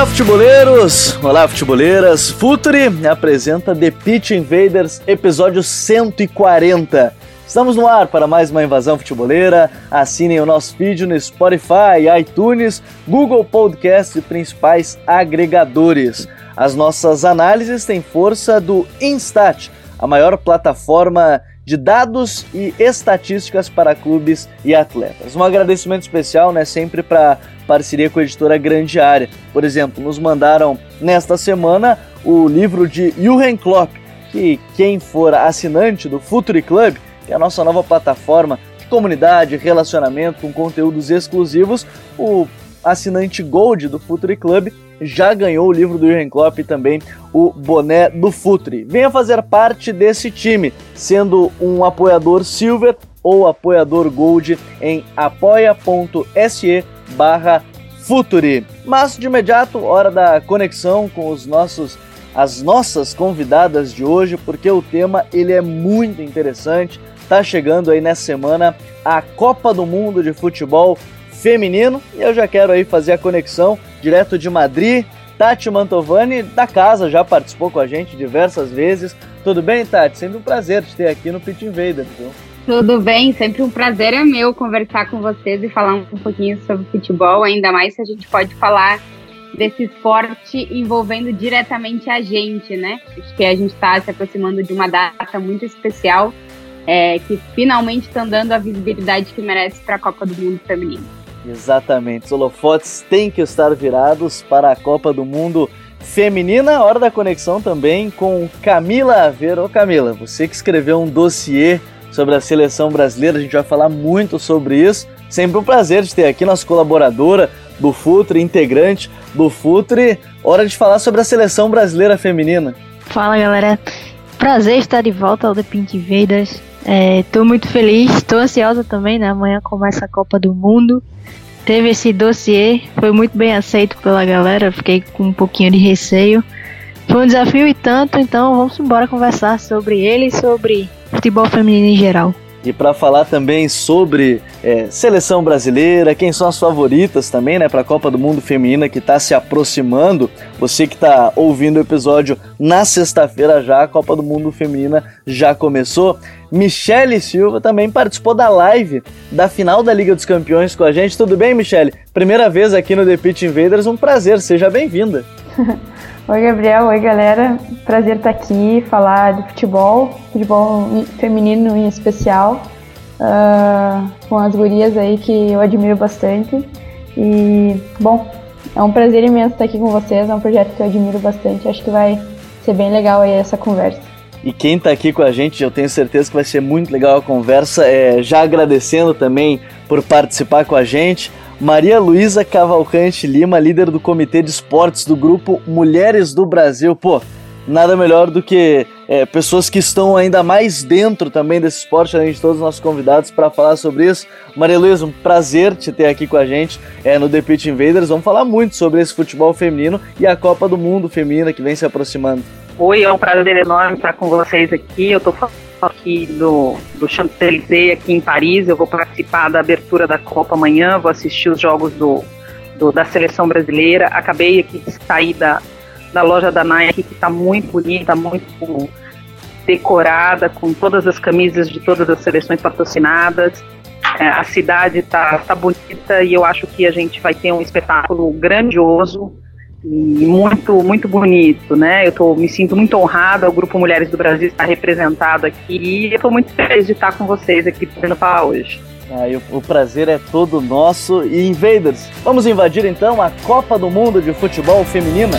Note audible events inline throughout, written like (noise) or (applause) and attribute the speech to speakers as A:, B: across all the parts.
A: Olá, futeboleiros! Olá, futeboleiras! Futuri apresenta The Pitch Invaders, episódio 140. Estamos no ar para mais uma invasão futeboleira. Assinem o nosso vídeo no Spotify, iTunes, Google Podcast e principais agregadores. As nossas análises têm força do Instat, a maior plataforma de dados e estatísticas para clubes e atletas. Um agradecimento especial, né, sempre para parceria com a editora Grande Área. Por exemplo, nos mandaram nesta semana o livro de Jürgen Klopp, que quem for assinante do Futuri Club, que é a nossa nova plataforma de comunidade, relacionamento com conteúdos exclusivos, o assinante Gold do Futuri Club já ganhou o livro do Jürgen Klopp e também o boné do Futre. Venha fazer parte desse time, sendo um apoiador Silver ou apoiador Gold em apoia.se barra Futuri. Mas de imediato, hora da conexão com os nossos as nossas convidadas de hoje, porque o tema ele é muito interessante. Tá chegando aí nessa semana a Copa do Mundo de Futebol feminino. E eu já quero aí fazer a conexão direto de Madrid. Tati Mantovani, da casa, já participou com a gente diversas vezes. Tudo bem, Tati? Sempre um prazer te ter aqui no Pit Invader. Viu?
B: Tudo bem, sempre um prazer é meu conversar com vocês e falar um pouquinho sobre futebol, ainda mais se a gente pode falar desse esporte envolvendo diretamente a gente, né? Acho que a gente está se aproximando de uma data muito especial é, que finalmente está dando a visibilidade que merece para a Copa do Mundo Feminino.
A: Exatamente. Os holofotes têm que estar virados para a Copa do Mundo Feminina. Hora da conexão também com Camila Aveiro. Ô Camila, você que escreveu um dossiê sobre a seleção brasileira, a gente vai falar muito sobre isso. Sempre um prazer de ter aqui nossa colaboradora do Futre, integrante do Futre. Hora de falar sobre a seleção brasileira feminina.
C: Fala galera, prazer estar de volta ao The Pink Invaders. Estou é, muito feliz, estou ansiosa também, né? Amanhã começa a Copa do Mundo teve esse dossiê, foi muito bem aceito pela galera, fiquei com um pouquinho de receio. Foi um desafio e tanto, então vamos embora conversar sobre ele e sobre futebol feminino em geral.
A: E para falar também sobre é, seleção brasileira, quem são as favoritas também, né, para a Copa do Mundo Feminina que está se aproximando. Você que está ouvindo o episódio na sexta-feira já, a Copa do Mundo Feminina já começou. Michele Silva também participou da live da final da Liga dos Campeões com a gente. Tudo bem, Michele? Primeira vez aqui no The Pitch Invaders, um prazer, seja bem-vinda. (laughs)
D: Oi, Gabriel. Oi, galera. Prazer estar aqui, falar de futebol, futebol feminino em especial, uh, com as gurias aí que eu admiro bastante. E, bom, é um prazer imenso estar aqui com vocês, é um projeto que eu admiro bastante. Acho que vai ser bem legal aí essa conversa.
A: E quem está aqui com a gente, eu tenho certeza que vai ser muito legal a conversa. É, já agradecendo também por participar com a gente. Maria Luísa Cavalcante Lima, líder do Comitê de Esportes do grupo Mulheres do Brasil. Pô, nada melhor do que é, pessoas que estão ainda mais dentro também desse esporte, além de todos os nossos convidados, para falar sobre isso. Maria Luísa, um prazer te ter aqui com a gente é, no The Pitch Invaders. Vamos falar muito sobre esse futebol feminino e a Copa do Mundo feminina que vem se aproximando.
E: Oi, é um prazer enorme estar com vocês aqui. Eu estou aqui do, do Champs-Élysées, aqui em Paris. Eu vou participar da abertura da Copa amanhã, vou assistir os jogos do, do da seleção brasileira. Acabei aqui de sair da, da loja da Nike, que está muito bonita, muito decorada, com todas as camisas de todas as seleções patrocinadas. É, a cidade está tá bonita e eu acho que a gente vai ter um espetáculo grandioso e muito, muito bonito, né? Eu tô, me sinto muito honrada, o Grupo Mulheres do Brasil está representado aqui e eu estou muito feliz de estar com vocês aqui podendo falar hoje.
A: Ah, o, o prazer é todo nosso. E Invaders, vamos invadir então a Copa do Mundo de Futebol Feminina?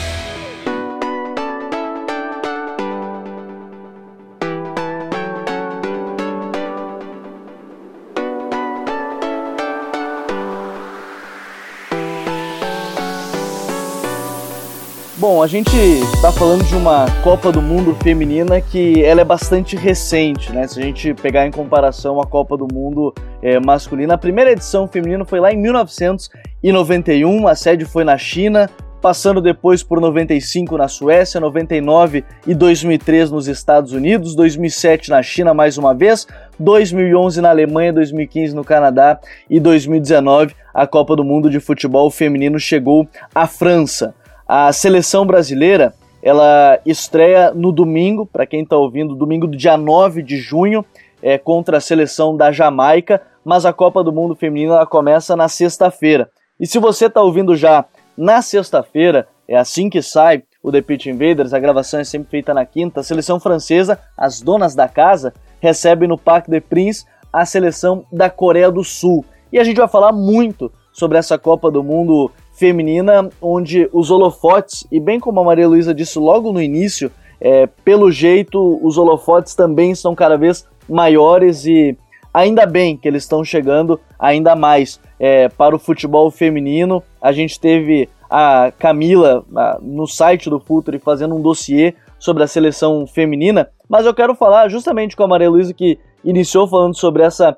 A: Bom, a gente está falando de uma Copa do Mundo feminina que ela é bastante recente, né? Se a gente pegar em comparação a Copa do Mundo é, masculina, a primeira edição feminina foi lá em 1991, a sede foi na China, passando depois por 95 na Suécia, 99 e 2003 nos Estados Unidos, 2007 na China mais uma vez, 2011 na Alemanha, 2015 no Canadá e 2019 a Copa do Mundo de Futebol Feminino chegou à França. A seleção brasileira, ela estreia no domingo, para quem está ouvindo, domingo do dia 9 de junho, é, contra a seleção da Jamaica, mas a Copa do Mundo Feminino ela começa na sexta-feira. E se você está ouvindo já na sexta-feira, é assim que sai o The Pitch Invaders, a gravação é sempre feita na quinta, a seleção francesa, as donas da casa, recebe no Parc des Princes a seleção da Coreia do Sul. E a gente vai falar muito sobre essa Copa do Mundo feminina, onde os holofotes, e bem como a Maria Luísa disse logo no início, é, pelo jeito os holofotes também estão cada vez maiores e ainda bem que eles estão chegando ainda mais é, para o futebol feminino. A gente teve a Camila a, no site do Futuri fazendo um dossiê sobre a seleção feminina, mas eu quero falar justamente com a Maria Luísa que iniciou falando sobre essa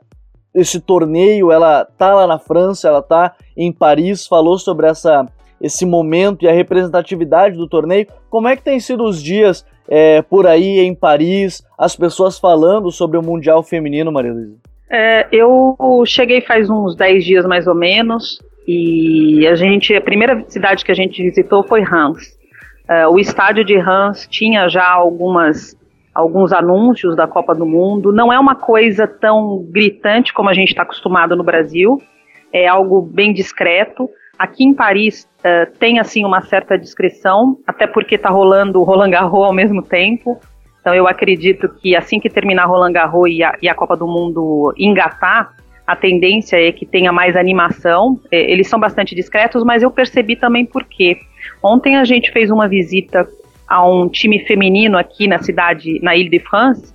A: esse torneio, ela tá lá na França, ela tá em Paris, falou sobre essa, esse momento e a representatividade do torneio. Como é que tem sido os dias é, por aí em Paris, as pessoas falando sobre o Mundial Feminino, Maria Luísa?
E: É, eu cheguei faz uns 10 dias mais ou menos, e a gente, a primeira cidade que a gente visitou foi Reims. É, o estádio de Reims tinha já algumas alguns anúncios da Copa do Mundo. Não é uma coisa tão gritante como a gente está acostumado no Brasil, é algo bem discreto. Aqui em Paris uh, tem assim uma certa discrição, até porque está rolando o Roland Garros ao mesmo tempo. Então eu acredito que assim que terminar Roland Garros e a, e a Copa do Mundo engatar, a tendência é que tenha mais animação. É, eles são bastante discretos, mas eu percebi também por quê. Ontem a gente fez uma visita a um time feminino aqui na cidade, na Ile-de-France,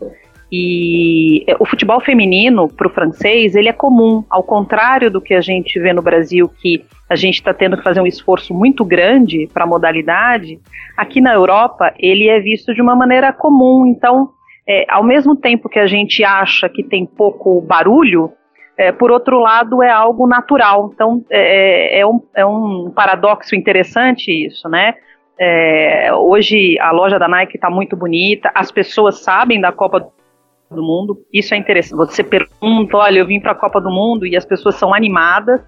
E: e o futebol feminino para o francês ele é comum, ao contrário do que a gente vê no Brasil, que a gente está tendo que fazer um esforço muito grande para a modalidade. Aqui na Europa ele é visto de uma maneira comum. Então, é, ao mesmo tempo que a gente acha que tem pouco barulho, é, por outro lado é algo natural. Então é, é, é um, é um paradoxo interessante isso, né? É, hoje a loja da Nike está muito bonita, as pessoas sabem da Copa do Mundo, isso é interessante. Você pergunta, olha, eu vim para a Copa do Mundo e as pessoas são animadas.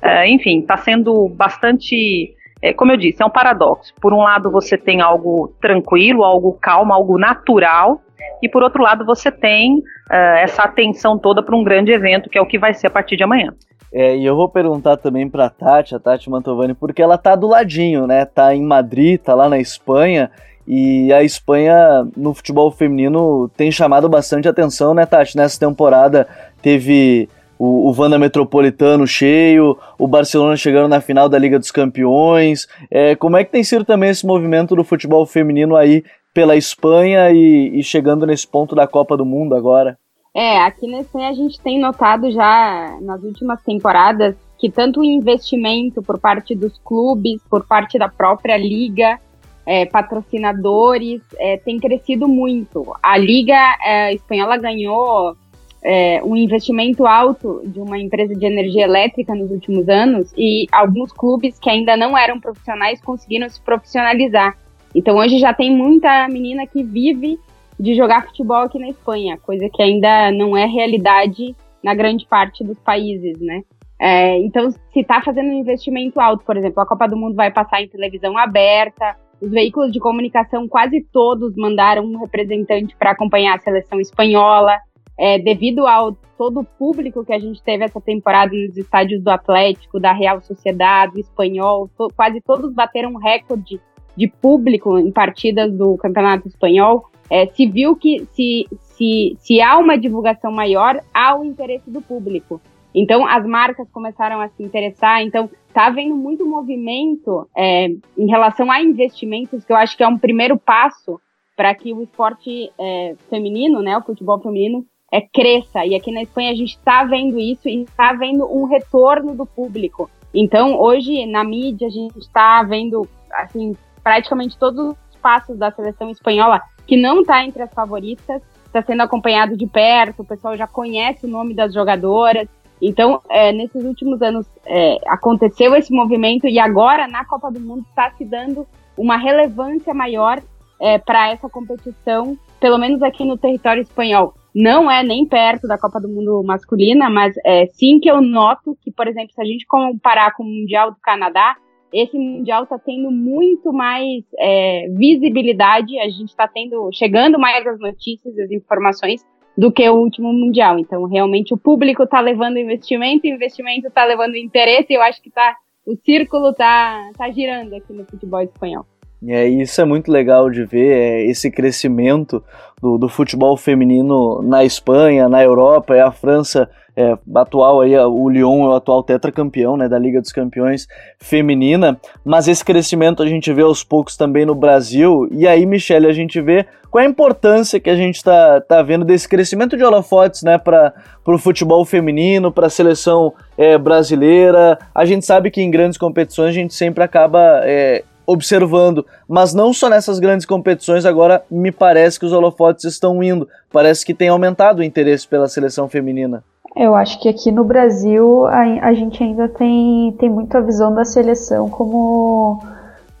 E: É, enfim, está sendo bastante, é, como eu disse, é um paradoxo. Por um lado, você tem algo tranquilo, algo calmo, algo natural, e por outro lado, você tem é, essa atenção toda para um grande evento, que é o que vai ser a partir de amanhã.
A: É, e eu vou perguntar também pra Tati, a Tati Mantovani, porque ela tá do ladinho, né? Tá em Madrid, tá lá na Espanha. E a Espanha no futebol feminino tem chamado bastante atenção, né, Tati? Nessa temporada teve o, o Wanda Metropolitano cheio, o Barcelona chegando na final da Liga dos Campeões. É, como é que tem sido também esse movimento do futebol feminino aí pela Espanha e, e chegando nesse ponto da Copa do Mundo agora?
B: É, aqui na Espanha a gente tem notado já nas últimas temporadas que tanto o investimento por parte dos clubes, por parte da própria liga, é, patrocinadores, é, tem crescido muito. A liga é, espanhola ganhou é, um investimento alto de uma empresa de energia elétrica nos últimos anos e alguns clubes que ainda não eram profissionais conseguiram se profissionalizar. Então hoje já tem muita menina que vive de jogar futebol aqui na Espanha, coisa que ainda não é realidade na grande parte dos países, né? É, então, se está fazendo um investimento alto, por exemplo, a Copa do Mundo vai passar em televisão aberta, os veículos de comunicação quase todos mandaram um representante para acompanhar a seleção espanhola, é, devido ao todo o público que a gente teve essa temporada nos estádios do Atlético, da Real Sociedade, do Espanhol, to, quase todos bateram recorde de público em partidas do Campeonato Espanhol é, se viu que se, se, se há uma divulgação maior, há o interesse do público. Então, as marcas começaram a se interessar. Então, está havendo muito movimento é, em relação a investimentos, que eu acho que é um primeiro passo para que o esporte é, feminino, né, o futebol feminino, é, cresça. E aqui na Espanha a gente está vendo isso e está vendo um retorno do público. Então, hoje, na mídia, a gente está vendo, assim, praticamente todos os passos da seleção espanhola, que não está entre as favoritas, está sendo acompanhado de perto, o pessoal já conhece o nome das jogadoras. Então, é, nesses últimos anos é, aconteceu esse movimento e agora na Copa do Mundo está se dando uma relevância maior é, para essa competição, pelo menos aqui no território espanhol. Não é nem perto da Copa do Mundo masculina, mas é, sim que eu noto que, por exemplo, se a gente comparar com o Mundial do Canadá, esse mundial está tendo muito mais é, visibilidade, a gente está tendo chegando mais as notícias, as informações do que o último mundial. Então, realmente, o público está levando investimento, o investimento está levando interesse, e eu acho que tá, o círculo está tá girando aqui no futebol espanhol.
A: É, isso é muito legal de ver, é, esse crescimento do, do, futebol feminino na Espanha, na Europa, é a França é, atual aí, o Lyon é o atual tetracampeão né, da Liga dos Campeões feminina, mas esse crescimento a gente vê aos poucos também no Brasil, e aí, Michele, a gente vê qual é a importância que a gente está tá vendo desse crescimento de holofotes né, para o futebol feminino, para a seleção é, brasileira. A gente sabe que em grandes competições a gente sempre acaba é, observando, mas não só nessas grandes competições, agora me parece que os holofotes estão indo, parece que tem aumentado o interesse pela seleção feminina.
D: Eu acho que aqui no Brasil a, a gente ainda tem, tem muito a visão da seleção como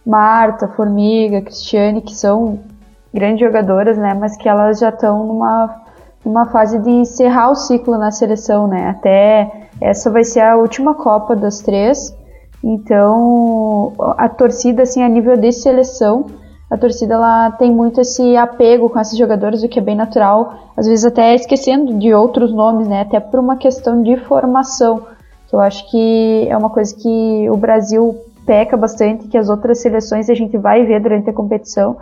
D: Marta, Formiga, Cristiane, que são grandes jogadoras, né, mas que elas já estão numa, numa fase de encerrar o ciclo na seleção, né, até essa vai ser a última Copa das três, então, a torcida, assim, a nível de seleção, a torcida ela tem muito esse apego com esses jogadores, o que é bem natural, às vezes até esquecendo de outros nomes, né? Até por uma questão de formação, que eu acho que é uma coisa que o Brasil peca bastante, que as outras seleções a gente vai ver durante a competição,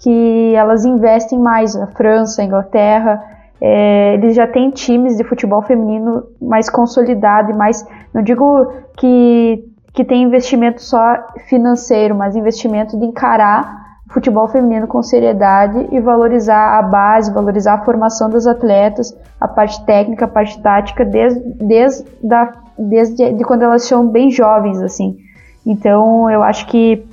D: que elas investem mais, a França, a Inglaterra, é, eles já têm times de futebol feminino mais consolidado e mais, não digo que que tem investimento só financeiro, mas investimento de encarar o futebol feminino com seriedade e valorizar a base, valorizar a formação dos atletas, a parte técnica, a parte tática, desde, desde, da, desde de quando elas são bem jovens, assim. Então, eu acho que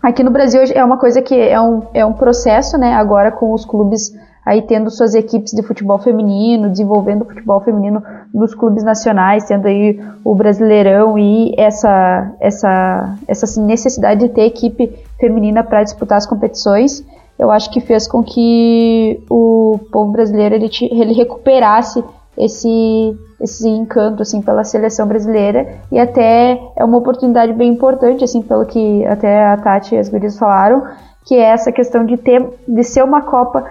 D: aqui no Brasil é uma coisa que é um, é um processo, né, agora com os clubes aí tendo suas equipes de futebol feminino, desenvolvendo o futebol feminino nos clubes nacionais, tendo aí o Brasileirão e essa, essa, essa necessidade de ter equipe feminina para disputar as competições, eu acho que fez com que o povo brasileiro ele, ele recuperasse esse esse encanto assim pela seleção brasileira e até é uma oportunidade bem importante assim pelo que até a Tati e as gurias falaram que é essa questão de ter de ser uma Copa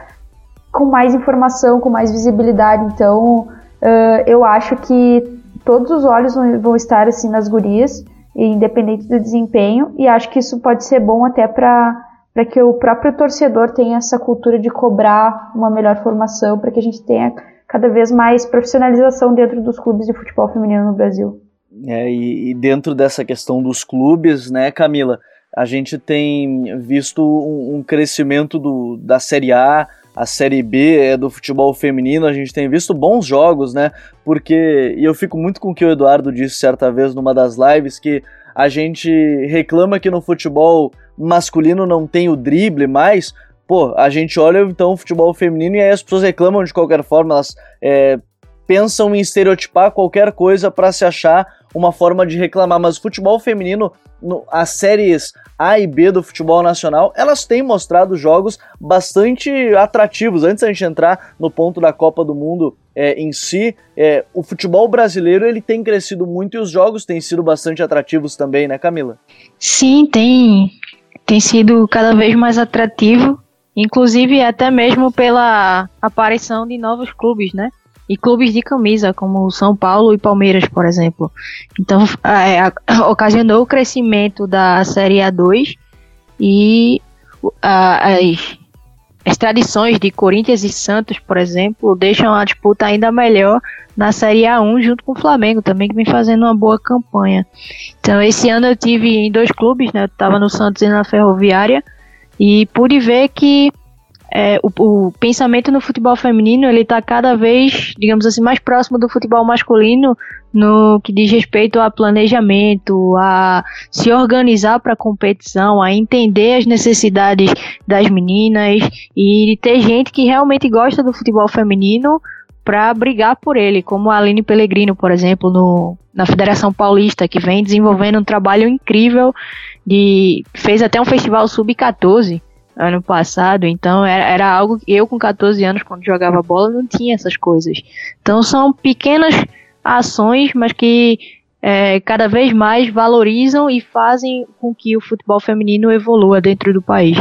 D: com mais informação, com mais visibilidade. Então, uh, eu acho que todos os olhos vão estar assim nas gurias, independente do desempenho, e acho que isso pode ser bom até para para que o próprio torcedor tenha essa cultura de cobrar uma melhor formação, para que a gente tenha cada vez mais profissionalização dentro dos clubes de futebol feminino no Brasil.
A: É, e, e dentro dessa questão dos clubes, né, Camila, a gente tem visto um, um crescimento do, da Série A, a Série B é do futebol feminino, a gente tem visto bons jogos, né? Porque, e eu fico muito com o que o Eduardo disse certa vez numa das lives, que a gente reclama que no futebol masculino não tem o drible mais. Pô, a gente olha então o futebol feminino e aí as pessoas reclamam de qualquer forma, elas é, pensam em estereotipar qualquer coisa para se achar uma forma de reclamar, mas o futebol feminino, no, as séries A e B do futebol nacional, elas têm mostrado jogos bastante atrativos. Antes da gente entrar no ponto da Copa do Mundo é, em si, é, o futebol brasileiro ele tem crescido muito e os jogos têm sido bastante atrativos também, né, Camila?
C: Sim, tem, tem sido cada vez mais atrativo, inclusive até mesmo pela aparição de novos clubes, né? E clubes de camisa, como São Paulo e Palmeiras, por exemplo. Então, é, ocasionou o crescimento da Série A2 e a, as as tradições de Corinthians e Santos, por exemplo, deixam a disputa ainda melhor na Série A1 junto com o Flamengo também, que vem fazendo uma boa campanha. Então, esse ano eu tive em dois clubes, né? Eu estava no Santos e na Ferroviária, e pude ver que é, o, o, pensamento no futebol feminino ele está cada vez, digamos assim, mais próximo do futebol masculino no que diz respeito a planejamento, a se organizar para competição, a entender as necessidades das meninas e ter gente que realmente gosta do futebol feminino para brigar por ele, como a Aline Pellegrino, por exemplo, no, na Federação Paulista, que vem desenvolvendo um trabalho incrível de fez até um festival sub-14 ano passado, então era, era algo que eu com 14 anos, quando jogava bola, não tinha essas coisas. Então são pequenas ações, mas que é, cada vez mais valorizam e fazem com que o futebol feminino evolua dentro do país.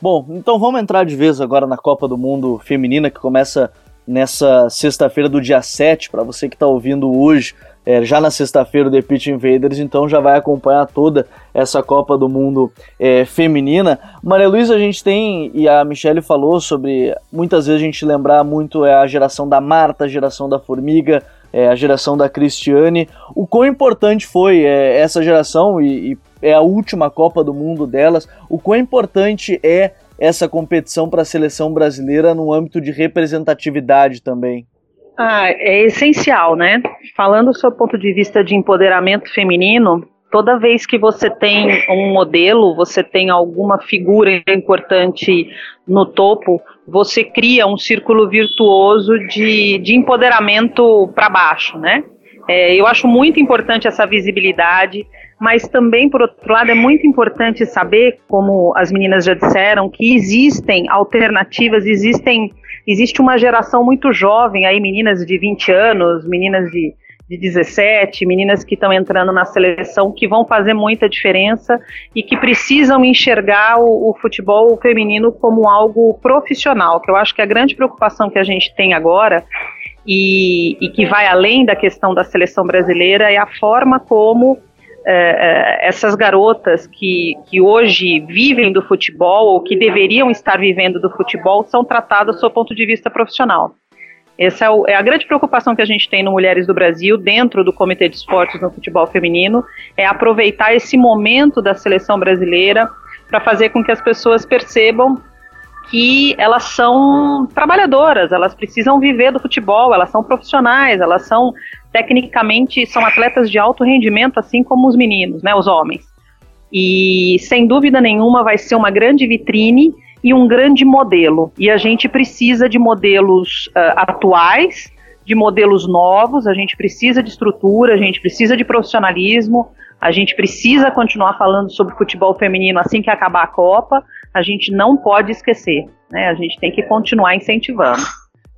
A: Bom, então vamos entrar de vez agora na Copa do Mundo Feminina, que começa nessa sexta-feira do dia 7, para você que está ouvindo hoje é, já na sexta-feira o The Pitch Invaders, então já vai acompanhar toda essa Copa do Mundo é, feminina. Maria Luísa, a gente tem, e a Michelle falou sobre, muitas vezes a gente lembrar muito é a geração da Marta, a geração da Formiga, é, a geração da Cristiane. O quão importante foi é, essa geração, e, e é a última Copa do Mundo delas, o quão importante é essa competição para a seleção brasileira no âmbito de representatividade também?
E: Ah, é essencial, né? Falando do seu ponto de vista de empoderamento feminino, toda vez que você tem um modelo, você tem alguma figura importante no topo, você cria um círculo virtuoso de, de empoderamento para baixo, né? É, eu acho muito importante essa visibilidade, mas também, por outro lado, é muito importante saber, como as meninas já disseram, que existem alternativas, existem existe uma geração muito jovem aí, meninas de 20 anos, meninas de, de 17, meninas que estão entrando na seleção, que vão fazer muita diferença e que precisam enxergar o, o, futebol feminino como algo profissional, que eu acho que a grande preocupação que a gente tem agora e, e que vai além da questão da seleção brasileira é a forma como é, é, essas garotas que, que hoje vivem do futebol ou que deveriam estar vivendo do futebol são tratadas do seu ponto de vista profissional. Essa é, o, é, a grande preocupação que a gente tem no Mulheres do Brasil, dentro do Comitê de Esportes no Futebol Feminino, é aproveitar esse momento da seleção brasileira para fazer com que as pessoas percebam que elas são trabalhadoras, elas precisam viver do futebol, elas são profissionais, elas são tecnicamente são atletas de alto rendimento, assim como os meninos, né, os homens. E sem dúvida nenhuma vai ser uma grande vitrine e um grande modelo. E a gente precisa de modelos uh, atuais, de modelos novos, a gente precisa de estrutura, a gente precisa de profissionalismo, a gente precisa continuar falando sobre futebol feminino assim que acabar a Copa, a gente não pode esquecer, né? A gente tem que continuar incentivando.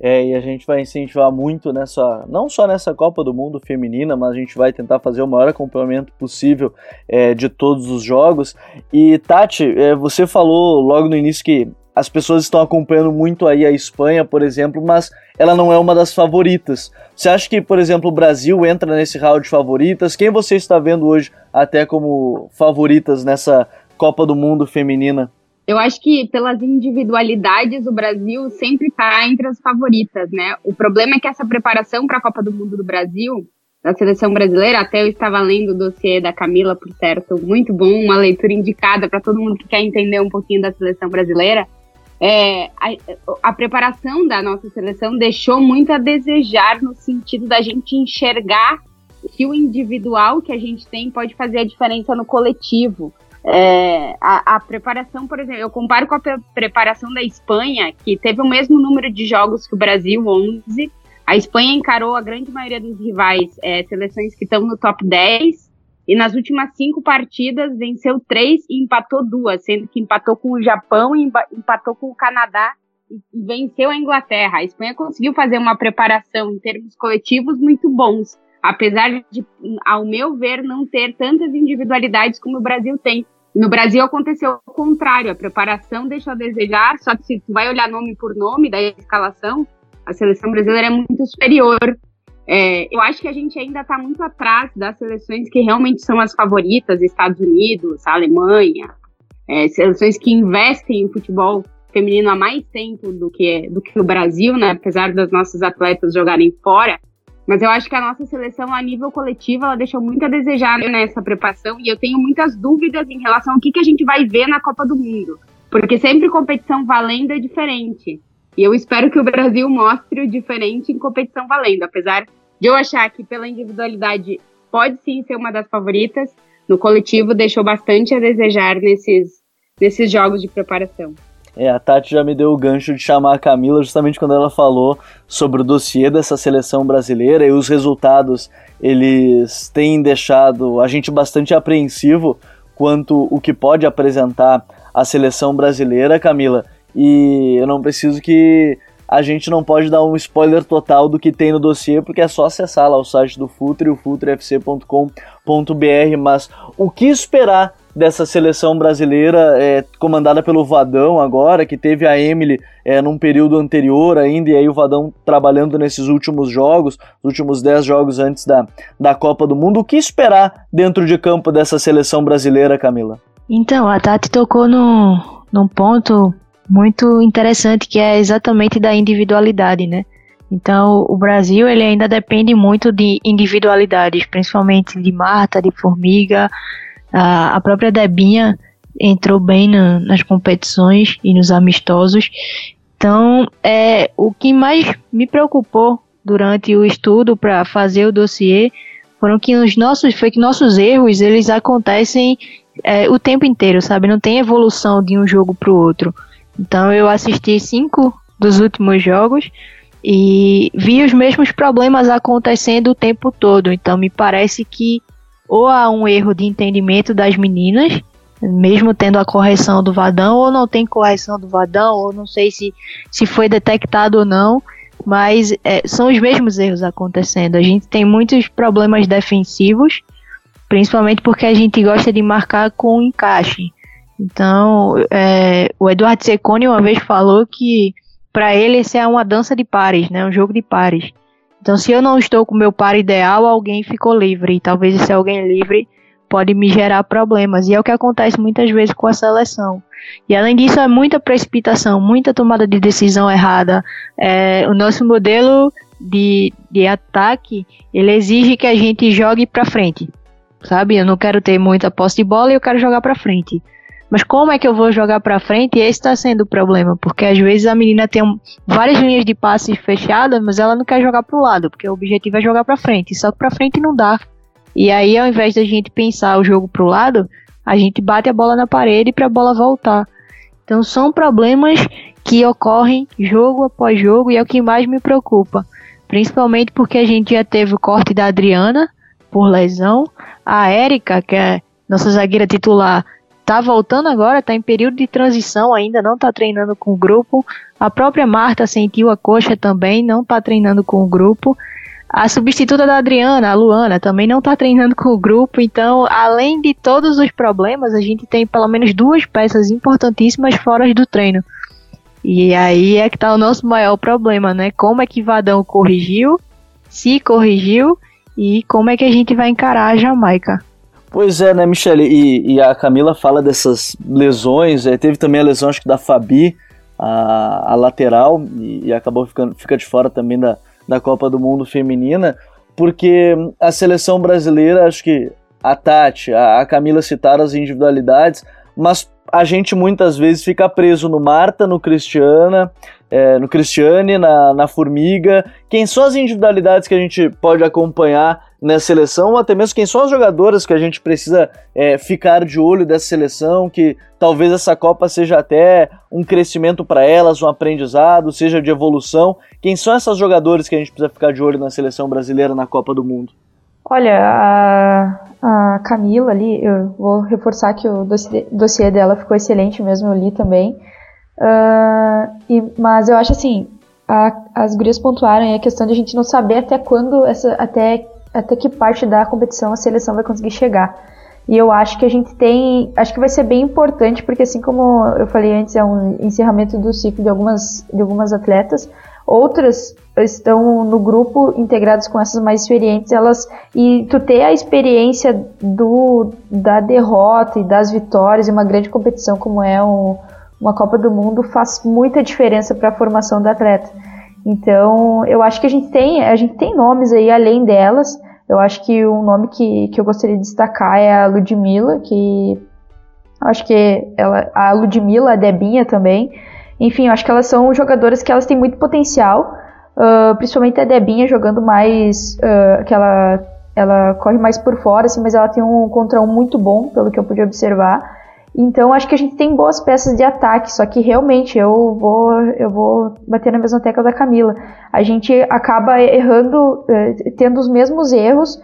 A: É, e a gente vai incentivar muito nessa, não só nessa Copa do Mundo feminina, mas a gente vai tentar fazer o maior acompanhamento possível é, de todos os jogos. E Tati, é, você falou logo no início que as pessoas estão acompanhando muito aí a Espanha, por exemplo, mas ela não é uma das favoritas. Você acha que, por exemplo, o Brasil entra nesse hall de favoritas? Quem você está vendo hoje até como favoritas nessa Copa do Mundo feminina?
B: Eu acho que pelas individualidades o Brasil sempre está entre as favoritas, né? O problema é que essa preparação para a Copa do Mundo do Brasil, da seleção brasileira, até eu estava lendo o dossiê da Camila, por certo, muito bom, uma leitura indicada para todo mundo que quer entender um pouquinho da seleção brasileira. É, a, a preparação da nossa seleção deixou muito a desejar no sentido da gente enxergar que o individual que a gente tem pode fazer a diferença no coletivo. É, a, a, preparação, por exemplo, eu comparo com a preparação da Espanha, que teve o mesmo número de jogos que o Brasil, 11. A Espanha encarou a grande maioria dos rivais, é, seleções que estão no top 10, e nas últimas cinco partidas venceu três e empatou duas, sendo que empatou com o Japão e empatou com o Canadá e venceu a Inglaterra. A Espanha conseguiu fazer uma preparação em termos coletivos muito bons, apesar de, ao meu ver, não ter tantas individualidades como o Brasil tem. No Brasil aconteceu o contrário, a preparação deixou a desejar, só que se tu vai olhar nome por nome da escalação, a seleção brasileira é muito superior. É, eu acho que a gente ainda está muito atrás das seleções que realmente são as favoritas, Estados Unidos, Alemanha, é, seleções que investem em futebol feminino há mais tempo do que, do que no Brasil, né? Apesar das nossas atletas jogarem fora. Mas eu acho que a nossa seleção, a nível coletivo, ela deixou muito a desejar nessa preparação. E eu tenho muitas dúvidas em relação ao que, que a gente vai ver na Copa do Mundo. Porque sempre competição valendo é diferente. E eu espero que o Brasil mostre o diferente em competição valendo. Apesar de eu achar que pela individualidade pode sim ser uma das favoritas, no coletivo deixou bastante a desejar nesses, nesses jogos de preparação.
A: É, a Tati já me deu o gancho de chamar a Camila justamente quando ela falou sobre o dossiê dessa seleção brasileira e os resultados eles têm deixado a gente bastante apreensivo quanto o que pode apresentar a seleção brasileira, Camila. E eu não preciso que a gente não pode dar um spoiler total do que tem no dossiê, porque é só acessar lá o site do Futre, o futrefc.com.br, mas o que esperar dessa seleção brasileira é, comandada pelo Vadão agora, que teve a Emily é, num período anterior ainda, e aí o Vadão trabalhando nesses últimos jogos, os últimos 10 jogos antes da, da Copa do Mundo. O que esperar dentro de campo dessa seleção brasileira, Camila?
C: Então, a Tati tocou no, num ponto muito interessante que é exatamente da individualidade, né? Então, o Brasil ele ainda depende muito de individualidades, principalmente de Marta, de Formiga, a, própria Debinha entrou bem na, nas competições e nos amistosos. Então, é o que mais me preocupou durante o estudo para fazer o dossiê foram que os nossos foi que nossos erros eles acontecem é, o tempo inteiro, sabe? Não tem evolução de um jogo para o outro. Então eu assisti cinco dos últimos jogos e vi os mesmos problemas acontecendo o tempo todo. Então me parece que ou há um erro de entendimento das meninas, mesmo tendo a correção do Vadão, ou não tem correção do Vadão, ou não sei se, se foi detectado ou não, mas é, são os mesmos erros acontecendo. A gente tem muitos problemas defensivos, principalmente porque a gente gosta de marcar com encaixe. Então, é, o Eduardo Secone uma vez falou que para ele esse é uma dança de pares, né? Um jogo de pares. Então, se eu não estou com meu par ideal, alguém ficou livre. E talvez esse alguém livre pode me gerar problemas. E é o que acontece muitas vezes com a seleção. E além disso, é muita precipitação, muita tomada de decisão errada. É, o nosso modelo de, de ataque, ele exige que a gente jogue para frente. Sabe? Eu não quero ter muita posse de bola e eu quero jogar para frente. Mas como é que eu vou jogar para frente? E esse está sendo o problema, porque às vezes a menina tem várias linhas de passe fechadas, mas ela não quer jogar para o lado, porque o objetivo é jogar para frente. Só que para frente não dá. E aí, ao invés da gente pensar o jogo para o lado, a gente bate a bola na parede para a bola voltar. Então são problemas que ocorrem jogo após jogo e é o que mais me preocupa. Principalmente porque a gente já teve o corte da Adriana por lesão, a Érica, que é nossa zagueira titular, tá voltando agora, tá em período de transição ainda, não tá treinando com o grupo. A própria Marta sentiu a coxa também, não tá treinando com o grupo. A substituta da Adriana, a Luana, também não tá treinando com o grupo. Então, além de todos os problemas, a gente tem pelo menos duas peças importantíssimas fora do treino. E aí é que tá o nosso maior problema, né? Como é que Vadão corrigiu, se corrigiu e como é que a gente vai encarar a Jamaica.
A: Pois é, né, Michele? E, e a Camila fala dessas lesões. É, teve também a lesão, acho que da Fabi, a, a lateral, e, e, acabou ficando fica de fora também da, da Copa do Mundo Feminina, porque a seleção brasileira, acho que a Tati, a, a Camila citaram as individualidades, mas a gente muitas vezes fica preso no Marta, no Cristiana, é, no Cristiane, na, na Formiga. Quem são as individualidades que a gente pode acompanhar nessa seleção, ou até mesmo quem são as jogadoras que a gente precisa é, ficar de olho dessa seleção, que talvez essa Copa seja até um crescimento para elas, um aprendizado, seja de evolução. Quem são essas jogadoras que a gente precisa ficar de olho na seleção brasileira na Copa do Mundo?
D: Olha, a, a Camila ali, eu vou reforçar que o dossiê, dossiê dela ficou excelente mesmo, eu li também. Uh, e, mas eu acho assim, a, as gurias pontuaram a questão de a gente não saber até quando, essa, até até que parte da competição a seleção vai conseguir chegar. E eu acho que a gente tem. Acho que vai ser bem importante, porque assim como eu falei antes, é um encerramento do ciclo de algumas, de algumas atletas. Outras estão no grupo integradas com essas mais experientes, elas e tu ter a experiência do da derrota e das vitórias em uma grande competição como é um, uma Copa do Mundo faz muita diferença para a formação do atleta. Então, eu acho que a gente tem, a gente tem nomes aí além delas. Eu acho que um nome que, que eu gostaria de destacar é a Ludmilla, que acho que ela, a Ludmilla, a Debinha também. Enfim, eu acho que elas são jogadoras que elas têm muito potencial, uh, principalmente a Debinha jogando mais, uh, que ela, ela corre mais por fora, assim, mas ela tem um contra um muito bom, pelo que eu pude observar. Então acho que a gente tem boas peças de ataque, só que realmente eu vou eu vou bater na mesma tecla da Camila. A gente acaba errando, eh, tendo os mesmos erros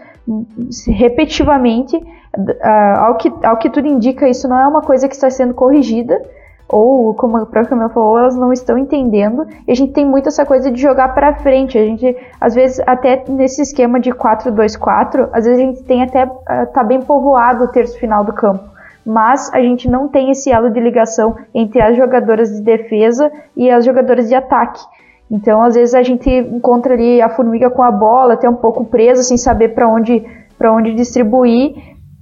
D: repetitivamente. Uh, ao, que, ao que tudo indica, isso não é uma coisa que está sendo corrigida, ou como a própria Camila falou, elas não estão entendendo. E a gente tem muito essa coisa de jogar para frente. A gente, às vezes, até nesse esquema de 4-2-4, às vezes a gente tem até uh, tá bem povoado o terço final do campo mas a gente não tem esse elo de ligação entre as jogadoras de defesa e as jogadoras de ataque. Então, às vezes a gente encontra ali a formiga com a bola, até um pouco presa, sem saber para onde para onde distribuir.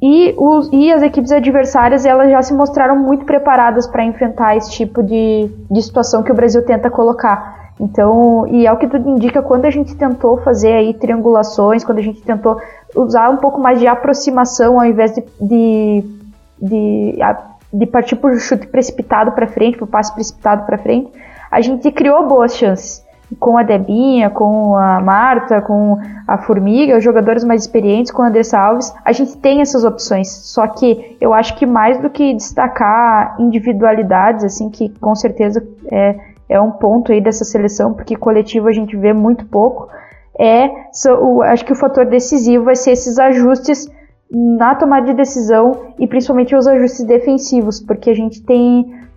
D: E, os, e as equipes adversárias elas já se mostraram muito preparadas para enfrentar esse tipo de, de situação que o Brasil tenta colocar. Então, e ao que tudo indica, quando a gente tentou fazer aí triangulações, quando a gente tentou usar um pouco mais de aproximação ao invés de, de de, de partir por chute precipitado para frente, por passe precipitado para frente, a gente criou boas chances. Com a Debinha, com a Marta, com a Formiga, os jogadores mais experientes, com a Andressa Alves, a gente tem essas opções. Só que eu acho que mais do que destacar individualidades, assim, que com certeza é, é um ponto aí dessa seleção, porque coletivo a gente vê muito pouco, é, so, acho que o fator decisivo vai ser esses ajustes na tomada de decisão e principalmente os ajustes defensivos, porque a gente tem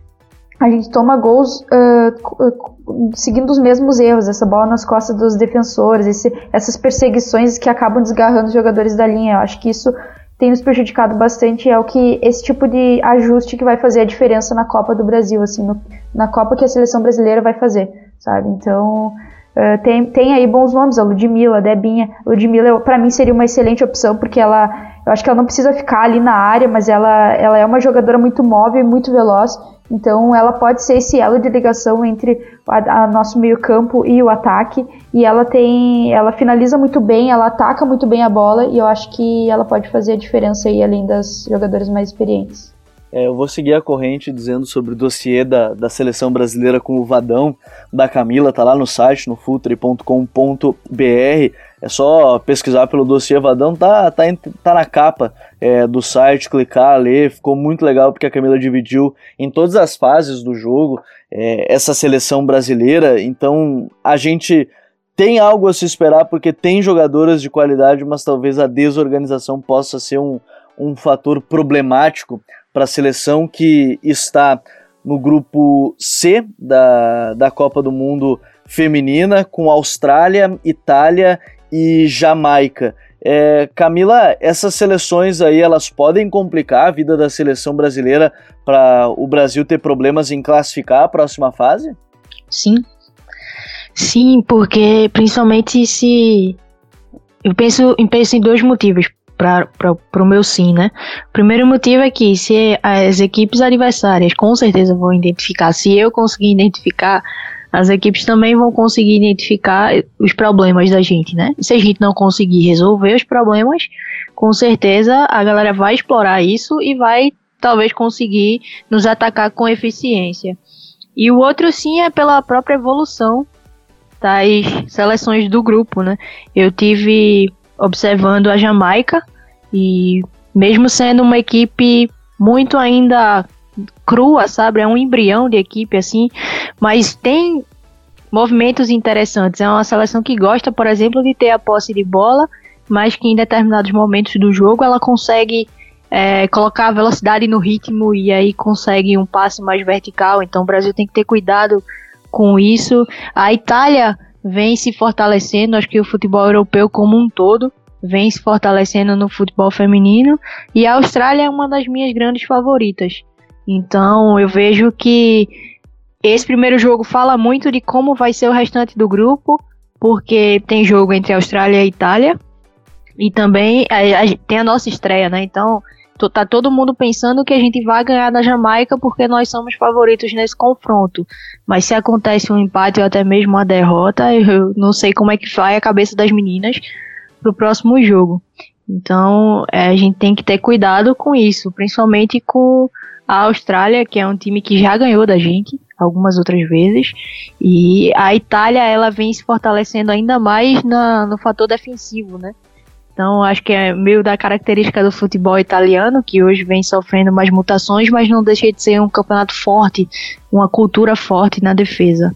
D: a gente toma gols uh, seguindo os mesmos erros, essa bola nas costas dos defensores, esse, essas perseguições que acabam desgarrando os jogadores da linha. Eu acho que isso tem nos prejudicado bastante. É o que esse tipo de ajuste que vai fazer a diferença na Copa do Brasil, assim, no, na Copa que a seleção brasileira vai fazer, sabe? Então uh, tem, tem aí bons nomes, a Ludmilla, a Debinha. Ludmilla, para mim, seria uma excelente opção porque ela eu acho que ela não precisa ficar ali na área, mas ela, ela é uma jogadora muito móvel e muito veloz. Então ela pode ser esse elo de ligação entre a, a nosso meio-campo e o ataque. E ela tem. Ela finaliza muito bem, ela ataca muito bem a bola, e eu acho que ela pode fazer a diferença aí, além das jogadoras mais experientes.
A: É, eu vou seguir a corrente dizendo sobre o dossiê da, da seleção brasileira com o Vadão da Camila, tá lá no site, no futre.com.br. É só pesquisar pelo dossiê Vadão, tá, tá, tá na capa é, do site, clicar, ler. Ficou muito legal porque a Camila dividiu em todas as fases do jogo é, essa seleção brasileira. Então a gente tem algo a se esperar porque tem jogadoras de qualidade, mas talvez a desorganização possa ser um, um fator problemático para a seleção que está no grupo C da, da Copa do Mundo feminina, com Austrália, Itália e Jamaica. É, Camila, essas seleções aí elas podem complicar a vida da seleção brasileira para o Brasil ter problemas em classificar a próxima fase?
C: Sim. Sim, porque principalmente se. Eu penso, eu penso em dois motivos para o meu sim, né? Primeiro motivo é que se as equipes adversárias com certeza vão identificar, se eu conseguir identificar, as equipes também vão conseguir identificar os problemas da gente, né? se a gente não conseguir resolver os problemas, com certeza a galera vai explorar isso e vai talvez conseguir nos atacar com eficiência. E o outro sim é pela própria evolução das seleções do grupo, né? Eu tive observando a Jamaica e mesmo sendo uma equipe muito ainda crua, sabe? É um embrião de equipe assim, mas tem movimentos interessantes. É uma seleção que gosta, por exemplo, de ter a posse de bola, mas que em determinados momentos do jogo ela consegue é, colocar a velocidade no ritmo e aí consegue um passe mais vertical. Então o Brasil tem que ter cuidado com isso. A Itália vem se fortalecendo, acho que o futebol europeu como um todo vem se fortalecendo no futebol feminino e a Austrália é uma das minhas grandes favoritas. Então eu vejo que esse primeiro jogo fala muito de como vai ser o restante do grupo, porque tem jogo entre Austrália e Itália e também a, a, tem a nossa estreia, né? Então tá todo mundo pensando que a gente vai ganhar da Jamaica porque nós somos favoritos nesse confronto. Mas se acontece um empate ou até mesmo uma derrota, eu não sei como é que vai a cabeça das meninas pro próximo jogo. Então, é, a gente tem que ter cuidado com isso, principalmente com a Austrália, que é um time que já ganhou da gente algumas outras vezes, e a Itália ela vem se fortalecendo ainda mais na, no fator defensivo, né? Então, acho que é meio da característica do futebol italiano, que hoje vem sofrendo mais mutações, mas não deixa de ser um campeonato forte, uma cultura forte na defesa.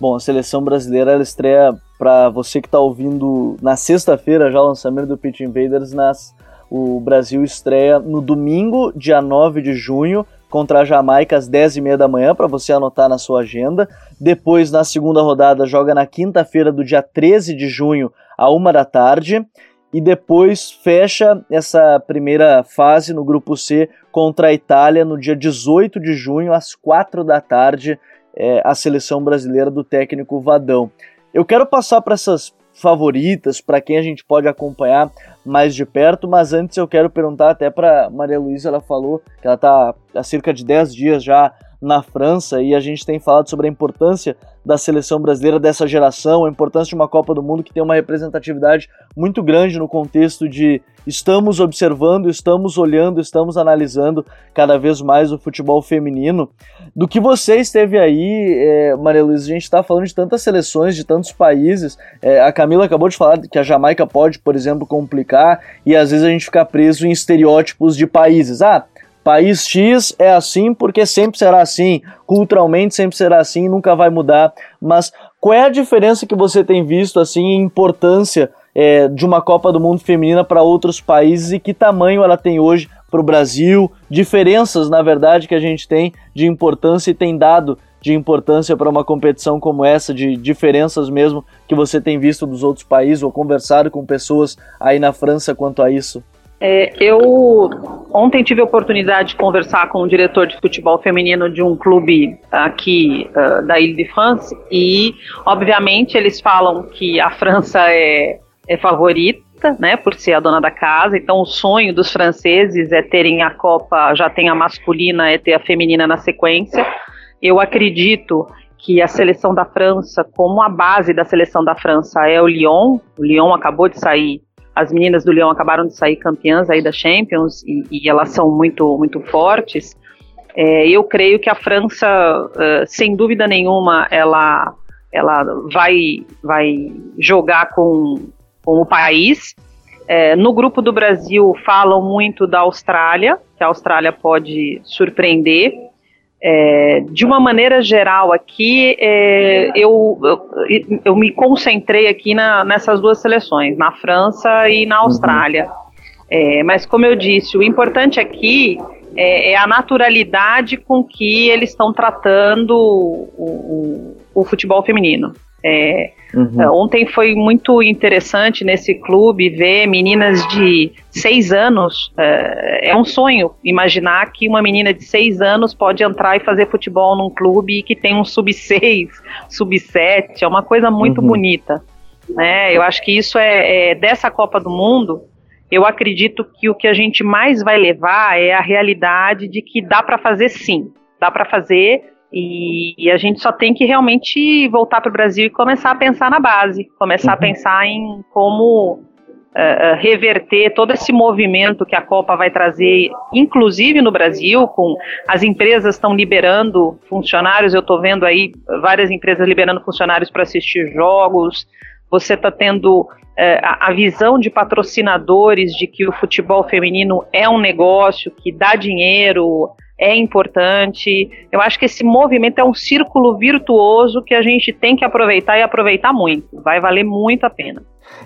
A: Bom, a seleção brasileira ela estreia para você que está ouvindo na sexta-feira já o lançamento do Pitch Invaders. Nas, o Brasil estreia no domingo, dia 9 de junho, contra a Jamaica às 10h30 da manhã, para você anotar na sua agenda. Depois, na segunda rodada, joga na quinta-feira do dia 13 de junho, à 1 da tarde. E depois fecha essa primeira fase no grupo C contra a Itália no dia 18 de junho, às 4 da tarde, é, a seleção brasileira do técnico Vadão. Eu quero passar para essas favoritas, para quem a gente pode acompanhar mais de perto, mas antes eu quero perguntar até para Maria Luísa, ela falou que ela está há cerca de 10 dias já na França e a gente tem falado sobre a importância da seleção brasileira dessa geração, a importância de uma Copa do Mundo que tem uma representatividade muito grande no contexto de estamos observando, estamos olhando, estamos analisando cada vez mais o futebol feminino. Do que você esteve aí, é, Maria Luísa, a gente está falando de tantas seleções, de tantos países. É, a Camila acabou de falar que a Jamaica pode, por exemplo, complicar e às vezes a gente fica preso em estereótipos de países. Ah, País X é assim porque sempre será assim, culturalmente sempre será assim, nunca vai mudar. Mas qual é a diferença que você tem visto assim em importância é, de uma Copa do Mundo feminina para outros países e que tamanho ela tem hoje para o Brasil? Diferenças, na verdade, que a gente tem de importância e tem dado de importância para uma competição como essa, de diferenças mesmo que você tem visto dos outros países ou conversado com pessoas aí na França quanto a isso?
E: É, eu ontem tive a oportunidade de conversar com o diretor de futebol feminino de um clube aqui uh, da Ile de France e, obviamente, eles falam que a França é, é favorita, né, por ser a dona da casa. Então, o sonho dos franceses é terem a Copa, já tem a masculina, é ter a feminina na sequência. Eu acredito que a seleção da França, como a base da seleção da França é o Lyon, o Lyon acabou de sair as meninas do Leão acabaram de sair campeãs aí da Champions e, e elas são muito, muito fortes. É, eu creio que a França, uh, sem dúvida nenhuma, ela, ela vai, vai jogar com, com o país. É, no grupo do Brasil falam muito da Austrália, que a Austrália pode surpreender. É, de uma maneira geral aqui, é, eu, eu, eu, me concentrei aqui na, nessas duas seleções, na França e na Austrália. Uhum. É, mas como eu disse, o importante aqui é, é a naturalidade com que eles estão tratando o, o, o futebol feminino. É, uhum. Ontem foi muito interessante nesse clube ver meninas de seis anos. É, é, um sonho imaginar que uma menina de seis anos pode entrar e fazer futebol num clube que tem um sub-6, sub-7. É uma coisa muito uhum. bonita. Né? Eu acho que isso é, é dessa Copa do Mundo. Eu acredito que o que a gente mais vai levar é a realidade de que dá para fazer sim. Dá para fazer e, e, a gente só tem que realmente voltar para o Brasil e começar a pensar na base, começar uhum. a pensar em como uh, reverter todo esse movimento que a Copa vai trazer, inclusive no Brasil, com as empresas estão liberando funcionários, eu estou vendo aí várias empresas liberando funcionários para assistir jogos, você está tendo uh, a visão de patrocinadores de que o futebol feminino é um negócio que dá dinheiro, é importante. Eu acho que esse movimento é um círculo virtuoso que a gente tem que aproveitar e aproveitar muito. Vai valer muito a pena.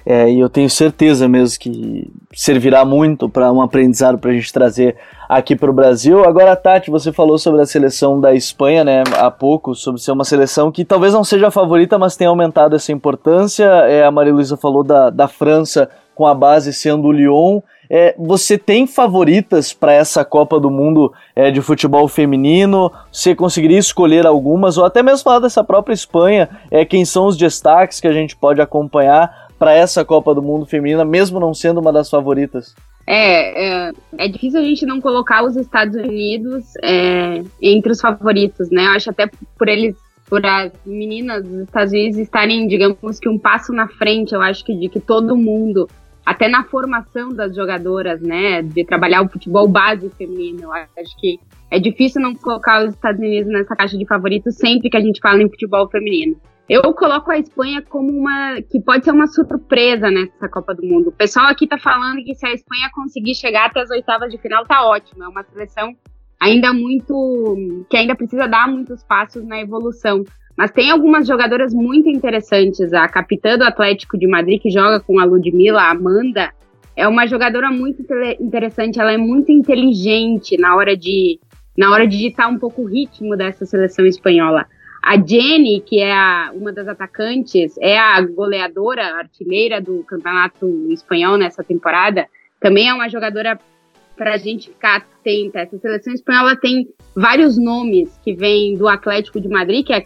A: É, e eu tenho certeza mesmo que servirá muito para um aprendizado para a gente trazer aqui para o Brasil. Agora, Tati, você falou sobre a seleção da Espanha, né, há pouco, sobre ser uma seleção que talvez não seja a favorita, mas tem aumentado essa importância. É, a Maria Luísa falou da, da França com a base sendo o Lyon. É, você tem favoritas para essa Copa do Mundo é, de futebol feminino? Você conseguiria escolher algumas, ou até mesmo falar dessa própria Espanha? É, quem são os destaques que a gente pode acompanhar para essa Copa do Mundo feminina, mesmo não sendo uma das favoritas?
B: É, é, é, difícil a gente não colocar os Estados Unidos é, entre os favoritos, né? Eu acho até por eles, por as meninas dos Estados Unidos estarem, digamos que um passo na frente, eu acho que de que todo mundo, até na formação das jogadoras, né? De trabalhar o futebol base feminino, acho que é difícil não colocar os Estados Unidos nessa caixa de favoritos sempre que a gente fala em futebol feminino. Eu coloco a Espanha como uma que pode ser uma surpresa nessa Copa do Mundo. O pessoal aqui tá falando que se a Espanha conseguir chegar até as oitavas de final tá ótimo. É uma seleção ainda muito que ainda precisa dar muitos passos na evolução. Mas tem algumas jogadoras muito interessantes. A capitã do Atlético de Madrid que joga com a Ludmilla, a Amanda, é uma jogadora muito interessante. Ela é muito inteligente na hora de na hora de ditar um pouco o ritmo dessa seleção espanhola. A Jenny, que é a, uma das atacantes, é a goleadora, artilheira do campeonato espanhol nessa temporada. Também é uma jogadora para a gente ficar atenta. Essa seleção espanhola tem vários nomes que vêm do Atlético de Madrid, que é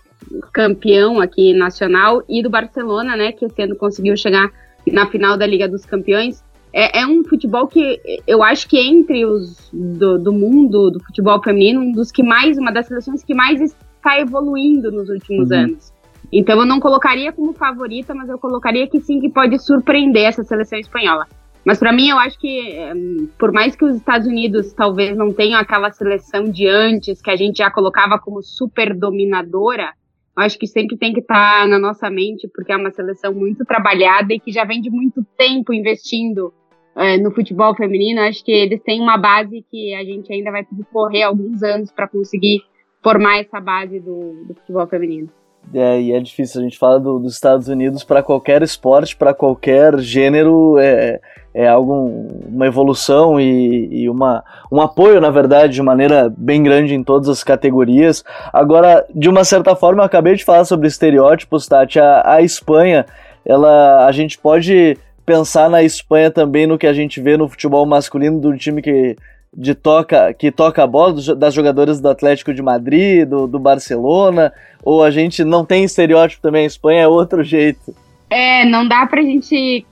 B: campeão aqui nacional, e do Barcelona, né, que esse ano conseguiu chegar na final da Liga dos Campeões. É, é um futebol que eu acho que entre os do, do mundo do futebol feminino, um dos que mais, uma das seleções que mais está evoluindo nos últimos uhum. anos. Então eu não colocaria como favorita, mas eu colocaria que sim, que pode surpreender essa seleção espanhola. Mas para mim eu acho que, eh, por mais que os Estados Unidos talvez não tenham aquela seleção de antes que a gente já colocava como super dominadora, acho que sempre tem que estar tá na nossa mente, porque é uma seleção muito trabalhada e que já vem de muito tempo investindo é, no futebol feminino. Acho que eles têm uma base que a gente ainda vai correr alguns anos para conseguir formar essa base do, do futebol feminino.
A: É, e é difícil, a gente fala do, dos Estados Unidos para qualquer esporte, para qualquer gênero, é, é algo, uma evolução e, e, uma, um apoio, na verdade, de maneira bem grande em todas as categorias. Agora, de uma certa forma, eu acabei de falar sobre estereótipos, Tati, a, a Espanha, ela, a gente pode pensar na Espanha também no que a gente vê no futebol masculino do time que de toca que toca a bola das jogadoras do Atlético de Madrid, do, do Barcelona, ou a gente não tem estereótipo também, a Espanha é outro (laughs) jeito.
B: É, não dá pra gente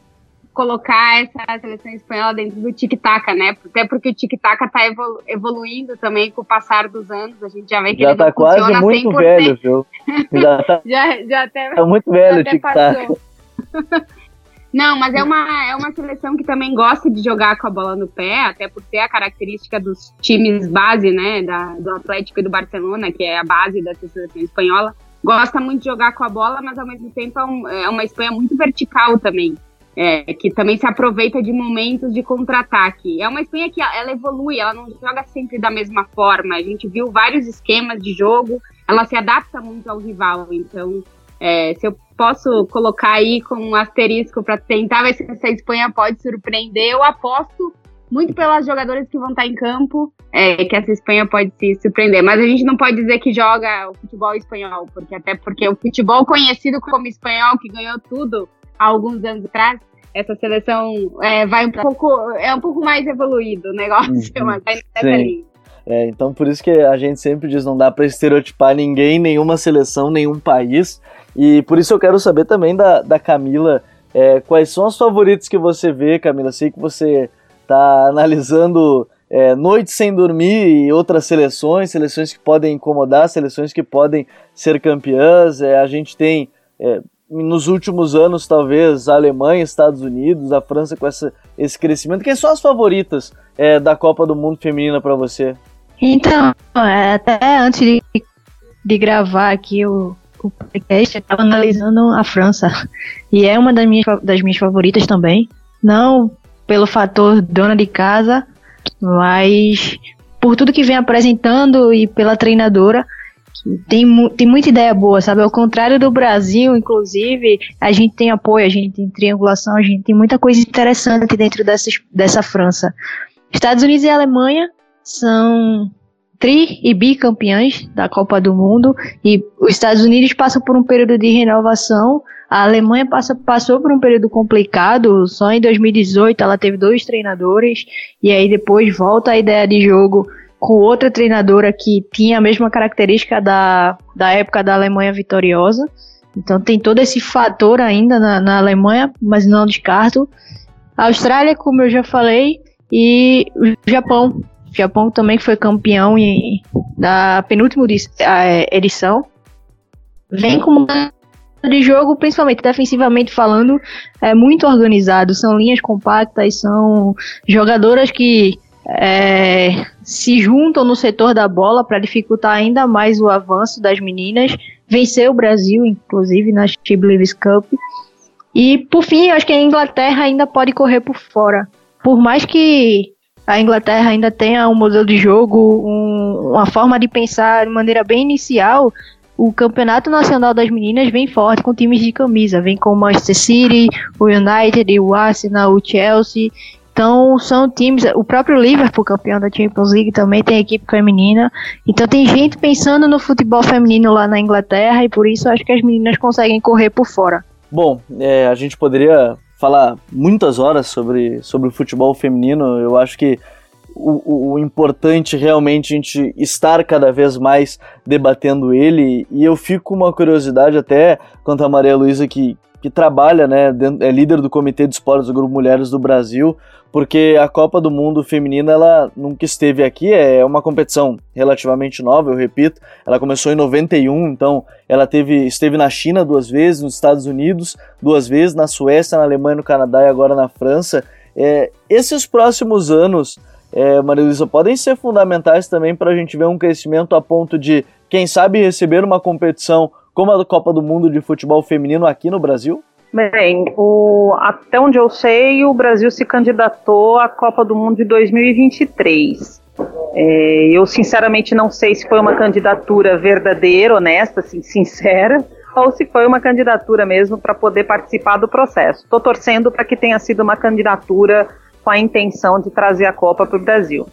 B: colocar essa seleção espanhola dentro do tic-tac, né? Até porque o tic-tac tá evolu evoluindo também com o passar dos anos, a gente já vê que
A: já
B: ele
A: tá quase muito
B: 100%.
A: velho, viu?
B: Já, tá, (laughs) já, já até,
A: tá muito velho o tic-tac. (laughs)
B: Não, mas é uma, é uma seleção que também gosta de jogar com a bola no pé, até por ter a característica dos times base, né, da, do Atlético e do Barcelona, que é a base dessa seleção espanhola. Gosta muito de jogar com a bola, mas ao mesmo tempo é, um, é uma Espanha muito vertical também, é, que também se aproveita de momentos de contra-ataque. É uma Espanha que ela evolui, ela não joga sempre da mesma forma. A gente viu vários esquemas de jogo, ela se adapta muito ao rival, então é, se eu posso colocar aí com um asterisco para tentar ver se essa Espanha pode surpreender, eu aposto muito pelas jogadoras que vão estar em campo, é, que essa Espanha pode se surpreender. Mas a gente não pode dizer que joga o futebol espanhol, porque até porque o futebol conhecido como espanhol, que ganhou tudo há alguns anos atrás, essa seleção é, vai um pouco, é um pouco mais evoluído o negócio, uhum, (laughs) mas vai nessa linha.
A: É, então por isso que a gente sempre diz não dá para estereotipar ninguém, nenhuma seleção, nenhum país. E por isso eu quero saber também da, da Camila, é, quais são os favoritos que você vê, Camila? Sei que você está analisando é, Noite Sem Dormir e outras seleções, seleções que podem incomodar, seleções que podem ser campeãs. É, a gente tem, é, nos últimos anos, talvez, a Alemanha, Estados Unidos, a França com essa, esse crescimento. Quem são as favoritas é, da Copa do Mundo Feminina para você?
C: Então, é, até antes de, de gravar aqui o, o podcast, eu estava analisando a França. E é uma das minhas, das minhas favoritas também. Não pelo fator dona de casa, mas por tudo que vem apresentando e pela treinadora. Tem, tem muita ideia boa, sabe? Ao contrário do Brasil, inclusive, a gente tem apoio, a gente tem triangulação, a gente tem muita coisa interessante dentro dessa, dessa França. Estados Unidos e Alemanha são tri e bicampeãs da Copa do Mundo e os Estados Unidos passam por um período de renovação. A Alemanha passa, passou por um período complicado, só em 2018 ela teve dois treinadores e aí depois volta a ideia de jogo com outra treinadora que tinha a mesma característica da, da época da Alemanha vitoriosa. Então tem todo esse fator ainda na, na Alemanha, mas não descarto. A Austrália, como eu já falei, e o Japão. O Japão também foi campeão em, da penúltima edição. Vem com uma de jogo, principalmente defensivamente falando, é muito organizado. São linhas compactas, são jogadoras que é, se juntam no setor da bola para dificultar ainda mais o avanço das meninas. Venceu o Brasil, inclusive, na She Cup. E, por fim, acho que a Inglaterra ainda pode correr por fora. Por mais que a Inglaterra ainda tenha um modelo de jogo, um, uma forma de pensar de maneira bem inicial, o campeonato nacional das meninas vem forte com times de camisa, vem com o Manchester City, o United, o Arsenal, o Chelsea. Então são times, o próprio Liverpool, campeão da Champions League, também tem equipe feminina. Então tem gente pensando no futebol feminino lá na Inglaterra e por isso acho que as meninas conseguem correr por fora.
A: Bom, é, a gente poderia falar muitas horas sobre, sobre o futebol feminino. Eu acho que o, o, importante realmente a gente estar cada vez mais debatendo ele. E eu fico com uma curiosidade até quanto a Maria Luísa, que, que trabalha, né, é líder do Comitê de Esportes do Grupo Mulheres do Brasil, porque a Copa do Mundo Feminina ela nunca esteve aqui, é uma competição relativamente nova, eu repito. Ela começou em 91, então ela teve, esteve na China duas vezes, nos Estados Unidos duas vezes, na Suécia, na Alemanha, no Canadá e agora na França. É, esses próximos anos é, Maria Luísa, podem ser fundamentais também para a gente ver um crescimento a ponto de, quem sabe, receber uma competição como a Copa do Mundo de Futebol Feminino aqui no Brasil?
E: Bem, o, até onde eu sei, o Brasil se candidatou à Copa do Mundo de 2023. É, eu sinceramente não sei se foi uma candidatura verdadeira, honesta, assim, (laughs) sincera, ou se foi uma candidatura mesmo para poder participar do processo. Estou torcendo para que tenha sido uma candidatura com a intenção de trazer a Copa para o Brasil.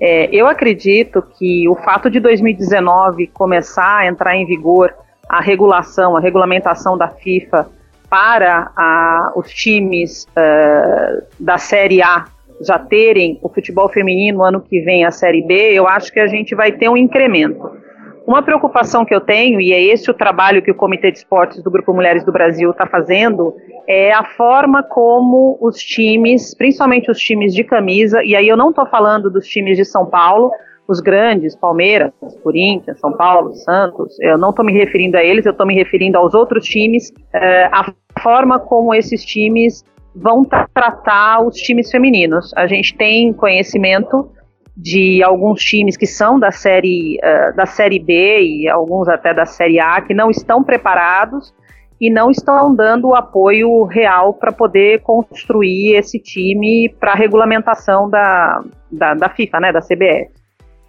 E: É, eu acredito que o fato de 2019 começar a entrar em vigor a regulação, a regulamentação da FIFA para a, os times uh, da Série A já terem o futebol feminino ano que vem a Série B, eu acho que a gente vai ter um incremento. Uma preocupação que eu tenho, e é esse o trabalho que o Comitê de Esportes do Grupo Mulheres do Brasil está fazendo, é a forma como os times, principalmente os times de camisa, e aí eu não estou falando dos times de São Paulo, os grandes, Palmeiras, Corinthians, São Paulo, Santos, eu não estou me referindo a eles, eu estou me referindo aos outros times, é, a forma como esses times vão tratar os times femininos. A gente tem conhecimento de alguns times que são da série, uh, da série B e alguns até da série A que não estão preparados e não estão dando o apoio real para poder construir esse time para a regulamentação da, da, da, FIFA, né, da CBF.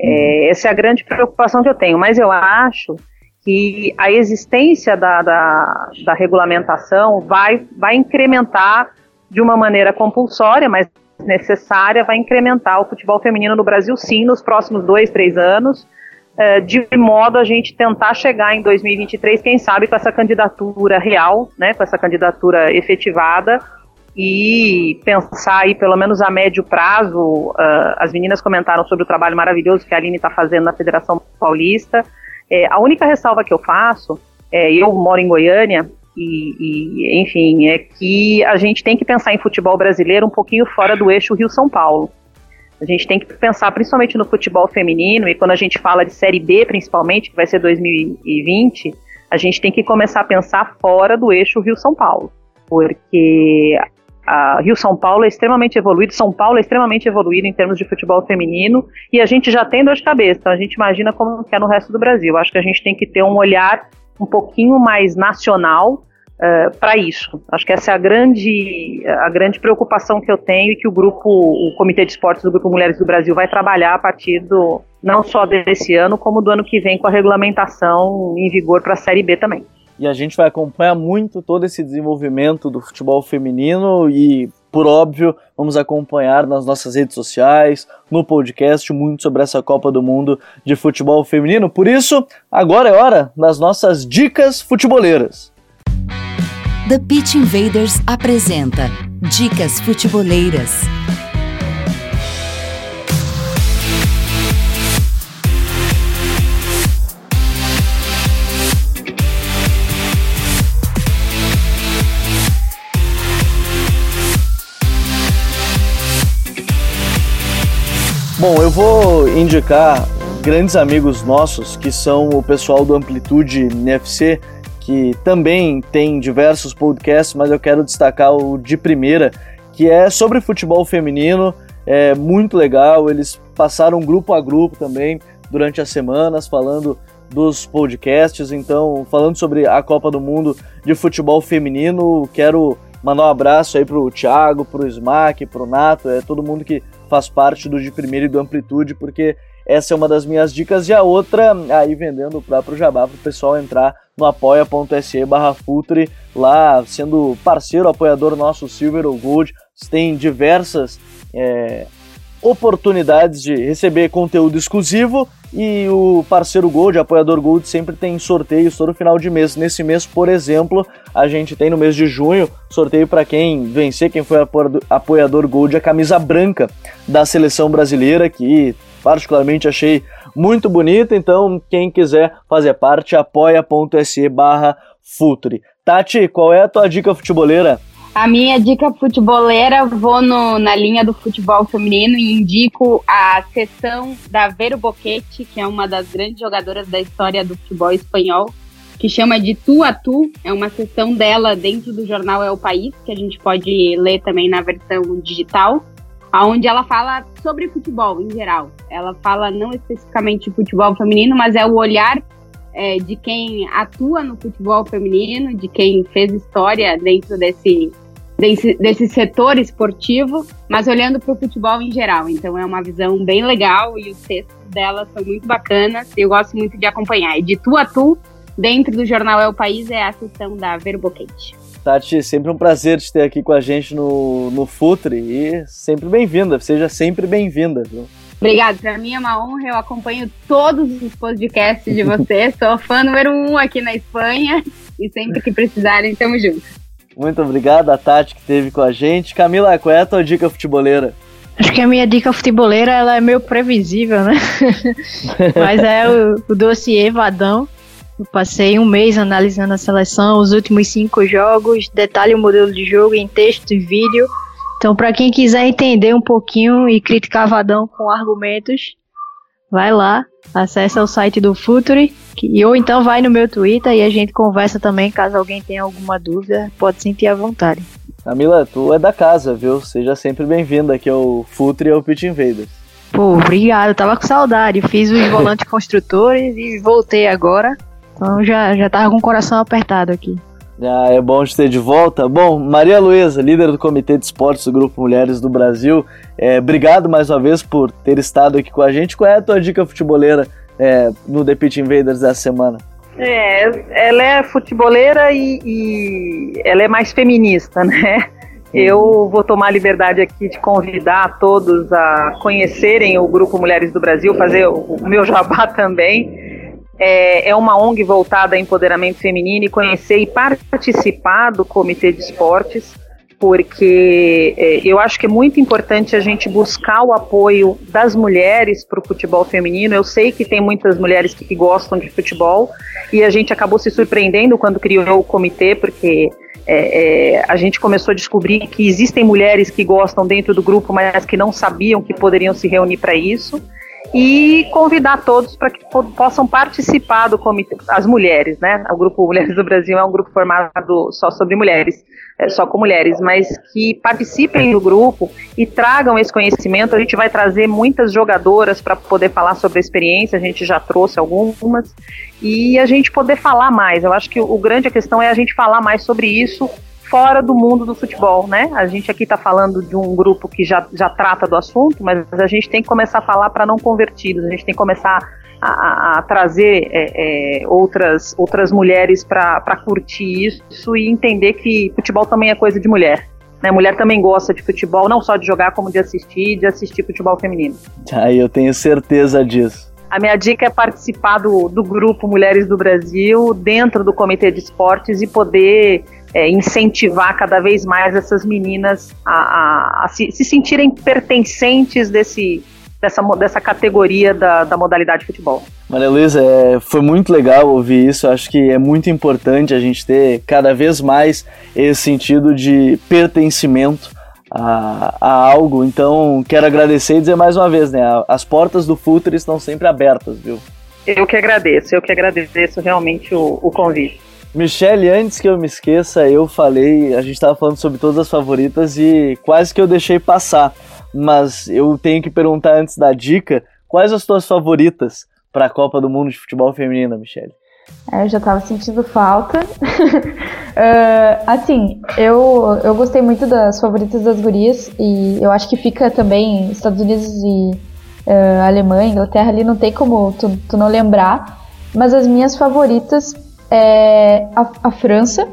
E: É, uhum. essa é a grande preocupação que eu tenho, mas eu acho que a existência da, da, da regulamentação vai, vai incrementar de uma maneira compulsória, mas necessária vai incrementar o futebol feminino no Brasil, sim, nos próximos dois, três anos, é, de modo a gente tentar chegar em 2023, quem sabe, com essa candidatura real, né, com essa candidatura efetivada, e pensar aí, pelo menos a médio prazo, uh, as meninas comentaram sobre o trabalho maravilhoso que a Aline está fazendo na Federação Paulista. É, a única ressalva que eu faço, é, eu moro em Goiânia, e, e, enfim, é que a gente tem que pensar em futebol brasileiro um pouquinho fora do eixo Rio-São Paulo. A gente tem que pensar principalmente no futebol feminino, e quando a gente fala de Série B, principalmente, que vai ser 2020, a gente tem que começar a pensar fora do eixo Rio-São Paulo. Porque Rio-São Paulo é extremamente evoluído, São Paulo é extremamente evoluído em termos de futebol feminino, e a gente já tem dor de cabeça, então a gente imagina como é no resto do Brasil. Acho que a gente tem que ter um olhar um pouquinho mais nacional uh, eh, para isso. Acho que essa é a grande, a grande preocupação que eu tenho e que o grupo, o Comitê de Esportes do Grupo Mulheres do Brasil vai trabalhar a partir do não só desse ano, como do ano que vem com a regulamentação em vigor para a Série B também.
A: E a gente vai acompanhar muito todo esse desenvolvimento do futebol feminino e por óbvio, vamos acompanhar nas nossas redes sociais, no podcast, muito sobre essa Copa do Mundo de futebol feminino. Por isso, agora é hora das nossas dicas futeboleiras.
F: The Pitch Invaders apresenta Dicas Futeboleiras.
A: Bom, eu vou indicar grandes amigos nossos que são o pessoal do Amplitude NFC, que também tem diversos podcasts, mas eu quero destacar o de primeira, que é sobre futebol feminino. É muito legal, eles passaram grupo a grupo também durante as semanas falando dos podcasts, então falando sobre a Copa do Mundo de futebol feminino, quero mandar um abraço aí pro Thiago, pro Smack, pro Nato, é todo mundo que faz parte do de primeiro e do Amplitude, porque essa é uma das minhas dicas. E a outra aí vendendo o próprio Jabá para o pessoal entrar no apoia.se barra Futre, lá sendo parceiro, apoiador nosso Silver ou Gold, tem diversas é, oportunidades de receber conteúdo exclusivo e o parceiro Gold, apoiador Gold, sempre tem sorteios todo final de mês. Nesse mês, por exemplo, a gente tem no mês de junho sorteio para quem vencer, quem foi apoiador Gold, a camisa branca da seleção brasileira, que particularmente achei muito bonita. Então, quem quiser fazer parte, apoia.se barra Futuri. Tati, qual é a tua dica futeboleira?
B: A minha dica futebolera, vou no, na linha do futebol feminino e indico a sessão da Vero Boquete, que é uma das grandes jogadoras da história do futebol espanhol, que chama de Tu a Tu. É uma sessão dela dentro do jornal É o País, que a gente pode ler também na versão digital, onde ela fala sobre futebol em geral. Ela fala não especificamente de futebol feminino, mas é o olhar é, de quem atua no futebol feminino, de quem fez história dentro desse, desse, desse setor esportivo, mas olhando para o futebol em geral. Então é uma visão bem legal e os textos dela são muito bacanas e eu gosto muito de acompanhar. E de tu a tu, dentro do jornal É o País, é a sessão da Verboquete.
A: Tati, sempre um prazer te ter aqui com a gente no, no Futre e sempre bem-vinda, seja sempre bem-vinda, viu?
B: Obrigada, para mim é uma honra. Eu acompanho todos os podcasts de vocês. Sou fã número um aqui na Espanha e sempre que precisarem, tamo junto.
A: Muito obrigado a Tati que esteve com a gente. Camila, qual é a tua dica futeboleira?
C: Acho que a minha dica futeboleira ela é meio previsível, né? (laughs) Mas é o, o dossiê Vadão. Eu passei um mês analisando a seleção, os últimos cinco jogos, detalhe o modelo de jogo em texto e vídeo então, para quem quiser entender um pouquinho e criticar Vadão com argumentos, vai lá, acessa o site do Futuri, que, ou então vai no meu Twitter e a gente conversa também, caso alguém tenha alguma dúvida, pode sentir à vontade.
A: Camila, tu é da casa, viu? Seja sempre bem-vinda aqui ao Futuri e ao Pit Invaders.
C: Pô, obrigado, tava com saudade, fiz os volantes (laughs) construtores e voltei agora, então já, já tava com o coração apertado aqui.
A: Ah, é bom te ter de volta. Bom, Maria Luísa, líder do Comitê de Esportes do Grupo Mulheres do Brasil, é, obrigado mais uma vez por ter estado aqui com a gente. Qual é a tua dica futeboleira é, no The Pitch Invaders dessa semana?
E: É, ela é futeboleira e, e ela é mais feminista, (laughs) né? Eu vou tomar a liberdade aqui de convidar todos a conhecerem o Grupo Mulheres do Brasil, fazer o meu jabá (laughs) também é, é uma ONG voltada a empoderamento feminino e conhecer e participar do Comitê de Esportes, porque é, eu acho que é muito importante a gente buscar o apoio das mulheres para o futebol feminino. Eu sei que tem muitas mulheres que, gostam de futebol e a gente acabou se surpreendendo quando criou o comitê, porque é, é, a gente começou a descobrir que existem mulheres que gostam dentro do grupo, mas que não sabiam que poderiam se reunir para isso e convidar todos para que possam participar do comitê, as mulheres, né? O grupo Mulheres do Brasil é um grupo formado só sobre mulheres, é, só com mulheres, mas que participem do grupo e tragam esse conhecimento. A gente vai trazer muitas jogadoras para poder falar sobre a experiência, a gente já trouxe algumas, e a gente poder falar mais. Eu acho que o, grande questão é a gente falar mais sobre isso fora do mundo do futebol, né? A gente aqui está falando de um grupo que já, já trata do assunto, mas a gente tem que começar a falar para não convertidos, a gente tem que começar a, a trazer é, é, outras, outras mulheres para curtir isso e entender que futebol também é coisa de mulher. Né, mulher também gosta de futebol, não só de jogar, como de assistir, de assistir futebol feminino.
A: Ah, eu tenho certeza disso.
E: A minha dica é participar do, do grupo Mulheres do Brasil, dentro do Comitê de Esportes, e poder é, incentivar cada vez mais essas meninas a, a, a se, se, sentirem pertencentes desse, dessa, dessa categoria da, da modalidade futebol.
A: Maria Luísa, é, foi muito legal ouvir isso. Acho que é muito importante a gente ter cada vez mais esse sentido de pertencimento a, a, algo. Então, quero agradecer e dizer mais uma vez, né? As portas do Futre estão sempre abertas, viu?
E: Eu que agradeço, eu que agradeço realmente o, o convite.
A: Michele, antes que eu me esqueça, eu falei, a gente estava falando sobre todas as favoritas e quase que eu deixei passar. Mas eu tenho que perguntar antes da dica, quais as tuas favoritas para a Copa do Mundo de Futebol Feminino, Michele?
D: É, eu já estava sentindo falta. uh, (laughs) assim, eu, eu gostei muito das favoritas das gurias e eu acho que fica também Estados Unidos e uh, Alemanha, Inglaterra ali não tem como tu, tu não lembrar. Mas as minhas favoritas é a, a França,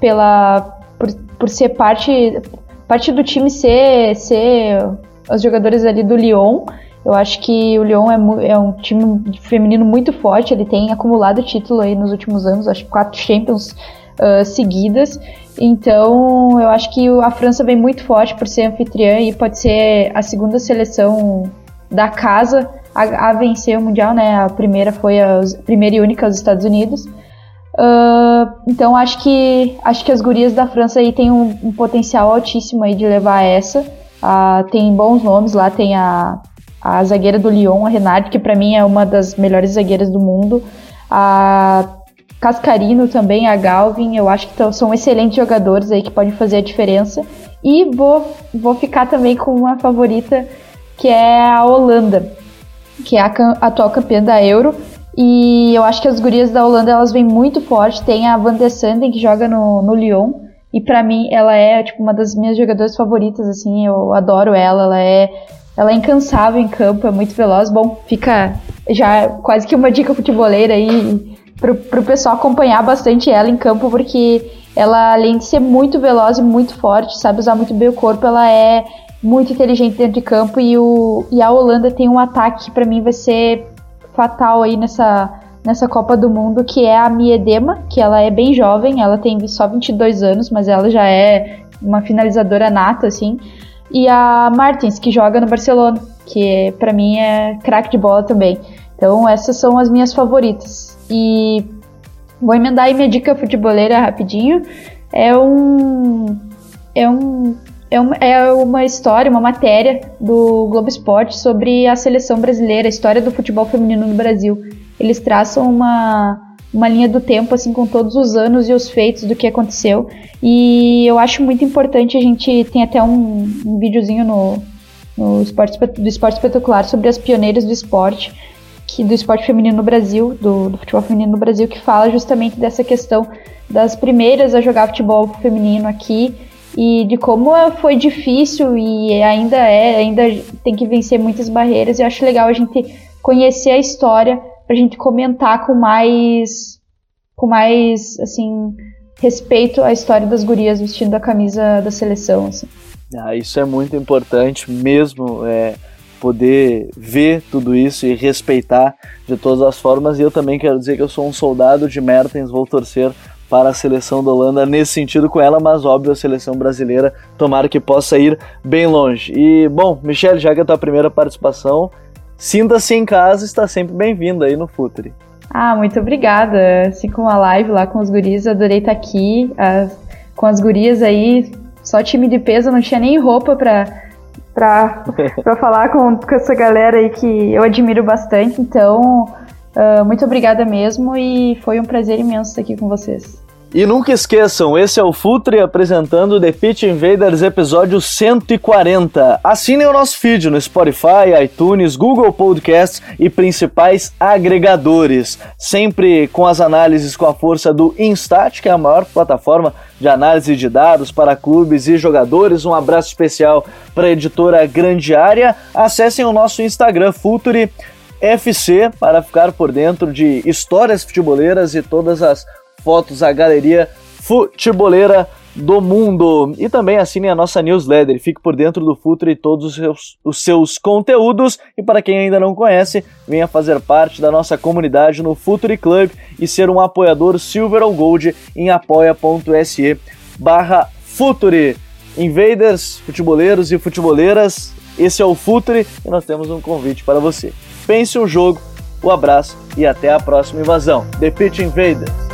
D: pela, por, por ser parte, parte do time ser, ser os jogadores ali do Lyon. Eu acho que o Lyon é, é, um time feminino muito forte, ele tem acumulado título aí nos últimos anos, acho que quatro Champions uh, seguidas. Então, eu acho que a França vem muito forte por ser anfitriã e pode ser a segunda seleção da casa a, a vencer o Mundial, né? A primeira foi a, a primeira e única os Estados Unidos. Uh, então acho que acho que as gurias da França aí têm um, um potencial altíssimo aí de levar essa. Uh, tem bons nomes lá, tem a a zagueira do Lyon, a Renate, que para mim é uma das melhores zagueiras do mundo. A Cascarino também, a Galvin, eu acho que são excelentes jogadores aí que podem fazer a diferença. E vou, vou ficar também com uma favorita, que é a Holanda, que é a atual campeã da Euro. E eu acho que as gurias da Holanda elas vêm muito forte. Tem a Van de Sanden que joga no, no Lyon. E para mim ela é tipo uma das minhas jogadoras favoritas, assim, eu adoro ela. Ela é ela é incansável em campo, é muito veloz. Bom, fica já quase que uma dica futeboleira aí pro, pro pessoal acompanhar bastante ela em campo, porque ela, além de ser muito veloz e muito forte, sabe usar muito bem o corpo, ela é muito inteligente dentro de campo e, o, e a Holanda tem um ataque que para mim vai ser fatal aí nessa, nessa Copa do Mundo, que é a Miedema, que ela é bem jovem, ela tem só 22 anos, mas ela já é uma finalizadora nata, assim e a Martins, que joga no Barcelona, que para mim é craque de bola também. Então essas são as minhas favoritas. E vou emendar aí minha dica futeboleira rapidinho. É um é um é uma, é uma história, uma matéria do Globo Esporte sobre a seleção brasileira, a história do futebol feminino no Brasil. Eles traçam uma uma linha do tempo, assim, com todos os anos e os feitos do que aconteceu. E eu acho muito importante, a gente tem até um, um videozinho no, no esporte, do esporte espetacular sobre as pioneiras do esporte, que do esporte feminino no Brasil, do, do futebol feminino no Brasil, que fala justamente dessa questão das primeiras a jogar futebol feminino aqui e de como foi difícil e ainda é, ainda tem que vencer muitas barreiras. Eu acho legal a gente conhecer a história pra gente comentar com mais com mais assim respeito à história das gurias vestindo a camisa da seleção assim.
A: Ah, isso é muito importante mesmo é poder ver tudo isso e respeitar de todas as formas e eu também quero dizer que eu sou um soldado de Mertens, vou torcer para a seleção da Holanda nesse sentido com ela, mas óbvio a seleção brasileira, tomara que possa ir bem longe. E bom, Michelle, já que é a tua primeira participação, Sinta-se em casa, está sempre bem-vindo aí no Futre.
D: Ah, muito obrigada. Assim como a live lá com os guris, adorei estar aqui. As, com as gurias aí, só time de peso, não tinha nem roupa pra, pra (laughs) falar com, com essa galera aí que eu admiro bastante. Então, uh, muito obrigada mesmo e foi um prazer imenso estar aqui com vocês.
A: E nunca esqueçam, esse é o Futre apresentando The Pitch Invaders episódio 140. Assinem o nosso feed no Spotify, iTunes, Google Podcasts e principais agregadores. Sempre com as análises com a força do Instat, que é a maior plataforma de análise de dados para clubes e jogadores. Um abraço especial para a editora Grande Área. Acessem o nosso Instagram, Future FC, para ficar por dentro de histórias futeboleiras e todas as fotos, a galeria futeboleira do mundo. E também assine a nossa newsletter, fique por dentro do Futre e todos os seus, os seus conteúdos. E para quem ainda não conhece, venha fazer parte da nossa comunidade no Futre Club e ser um apoiador Silver ou Gold em apoia.se barra Future. Invaders, futeboleiros e futeboleiras, esse é o Futre e nós temos um convite para você. Pense um jogo, um abraço e até a próxima invasão. The Pitch Invaders!